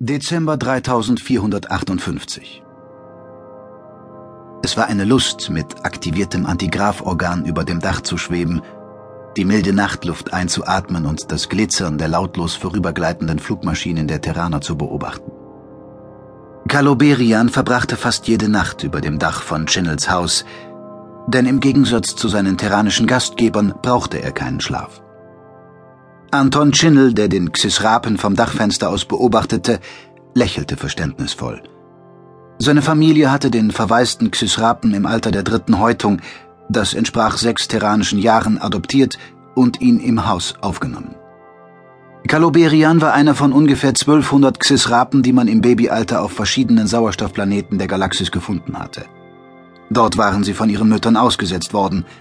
Dezember 3458 Es war eine Lust, mit aktiviertem Antigraphorgan über dem Dach zu schweben, die milde Nachtluft einzuatmen und das Glitzern der lautlos vorübergleitenden Flugmaschinen der Terraner zu beobachten. Kaloberian verbrachte fast jede Nacht über dem Dach von Chinnels Haus, denn im Gegensatz zu seinen terranischen Gastgebern brauchte er keinen Schlaf. Anton Chinnel, der den Xisrapen vom Dachfenster aus beobachtete, lächelte verständnisvoll. Seine Familie hatte den verwaisten Xisrapen im Alter der dritten Häutung, das entsprach sechs terranischen Jahren, adoptiert und ihn im Haus aufgenommen. Kaloberian war einer von ungefähr 1200 Xisrapen, die man im Babyalter auf verschiedenen Sauerstoffplaneten der Galaxis gefunden hatte. Dort waren sie von ihren Müttern ausgesetzt worden –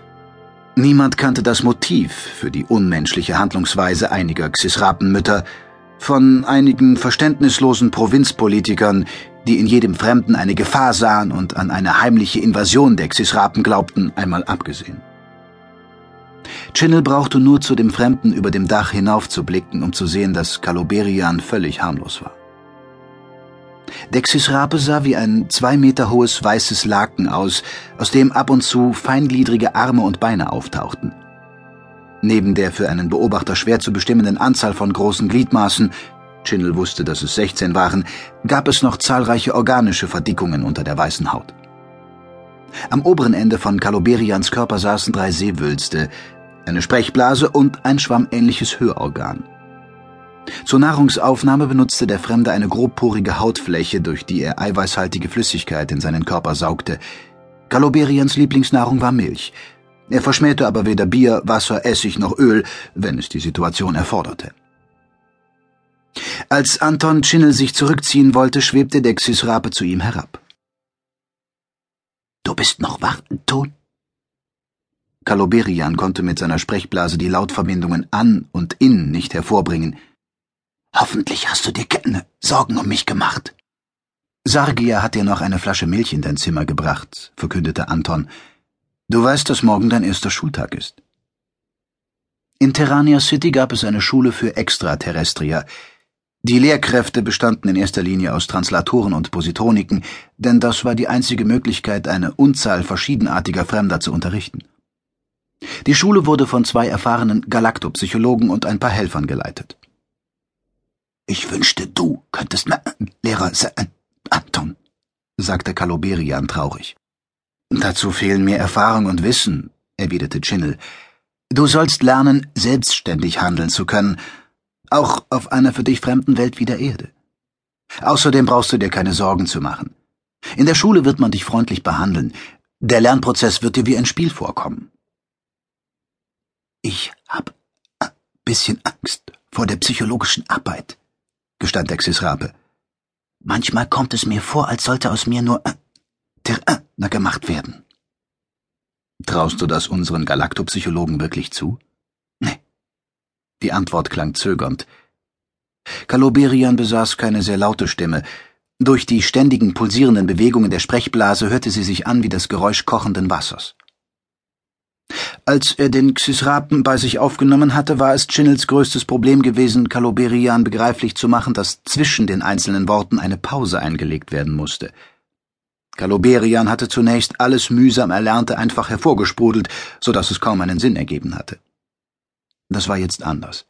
Niemand kannte das Motiv für die unmenschliche Handlungsweise einiger Xisrapenmütter, von einigen verständnislosen Provinzpolitikern, die in jedem Fremden eine Gefahr sahen und an eine heimliche Invasion der Xisrapen glaubten, einmal abgesehen. Chinnel brauchte nur zu dem Fremden über dem Dach hinaufzublicken, um zu sehen, dass Kaloberian völlig harmlos war. Der Xisrape sah wie ein zwei Meter hohes weißes Laken aus, aus dem ab und zu feingliedrige Arme und Beine auftauchten. Neben der für einen Beobachter schwer zu bestimmenden Anzahl von großen Gliedmaßen, Chinnel wusste, dass es 16 waren, gab es noch zahlreiche organische Verdickungen unter der weißen Haut. Am oberen Ende von Kaloberians Körper saßen drei Seewülste, eine Sprechblase und ein schwammähnliches Hörorgan. Zur Nahrungsaufnahme benutzte der Fremde eine grobporige Hautfläche, durch die er eiweißhaltige Flüssigkeit in seinen Körper saugte. Kaloberians Lieblingsnahrung war Milch. Er verschmähte aber weder Bier, Wasser, Essig noch Öl, wenn es die Situation erforderte. Als Anton Chinnel sich zurückziehen wollte, schwebte der Xisrape zu ihm herab. Du bist noch wach, Ton? Kaloberian konnte mit seiner Sprechblase die Lautverbindungen an und in nicht hervorbringen. Hoffentlich hast du dir keine Sorgen um mich gemacht. Sargia hat dir noch eine Flasche Milch in dein Zimmer gebracht, verkündete Anton. Du weißt, dass morgen dein erster Schultag ist. In Terrania City gab es eine Schule für Extraterrestrier. Die Lehrkräfte bestanden in erster Linie aus Translatoren und Positroniken, denn das war die einzige Möglichkeit, eine Unzahl verschiedenartiger Fremder zu unterrichten. Die Schule wurde von zwei erfahrenen Galaktopsychologen und ein paar Helfern geleitet. Ich wünschte, du könntest na, Lehrer sein, Anton, sagte Kaloberian traurig. Dazu fehlen mir Erfahrung und Wissen, erwiderte Chinnel. Du sollst lernen, selbstständig handeln zu können, auch auf einer für dich fremden Welt wie der Erde. Außerdem brauchst du dir keine Sorgen zu machen. In der Schule wird man dich freundlich behandeln. Der Lernprozess wird dir wie ein Spiel vorkommen. Ich hab ein bisschen Angst vor der psychologischen Arbeit, gestand der Xisrape. Manchmal kommt es mir vor, als sollte aus mir nur äh, der äh, gemacht werden. Traust du das unseren Galaktopsychologen wirklich zu? Nee. Die Antwort klang zögernd. Kaloberian besaß keine sehr laute Stimme. Durch die ständigen pulsierenden Bewegungen der Sprechblase hörte sie sich an wie das Geräusch kochenden Wassers. Als er den Xisrapen bei sich aufgenommen hatte, war es Chinnels größtes Problem gewesen, Kaloberian begreiflich zu machen, dass zwischen den einzelnen Worten eine Pause eingelegt werden musste. Kaloberian hatte zunächst alles mühsam Erlernte einfach hervorgesprudelt, so dass es kaum einen Sinn ergeben hatte. Das war jetzt anders.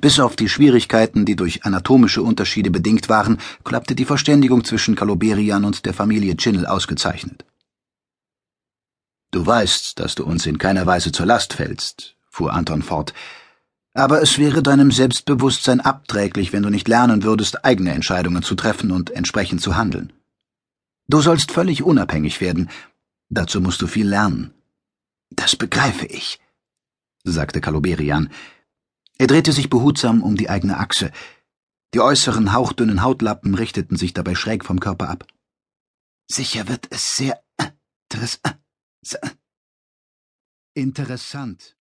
Bis auf die Schwierigkeiten, die durch anatomische Unterschiede bedingt waren, klappte die Verständigung zwischen Kaloberian und der Familie Chinnel ausgezeichnet. Du weißt, dass du uns in keiner Weise zur Last fällst, fuhr Anton fort. Aber es wäre deinem Selbstbewusstsein abträglich, wenn du nicht lernen würdest, eigene Entscheidungen zu treffen und entsprechend zu handeln. Du sollst völlig unabhängig werden. Dazu musst du viel lernen. Das begreife ich, sagte Kaloberian. Er drehte sich behutsam um die eigene Achse. Die äußeren hauchdünnen Hautlappen richteten sich dabei schräg vom Körper ab. Sicher wird es sehr interessant. Interessant,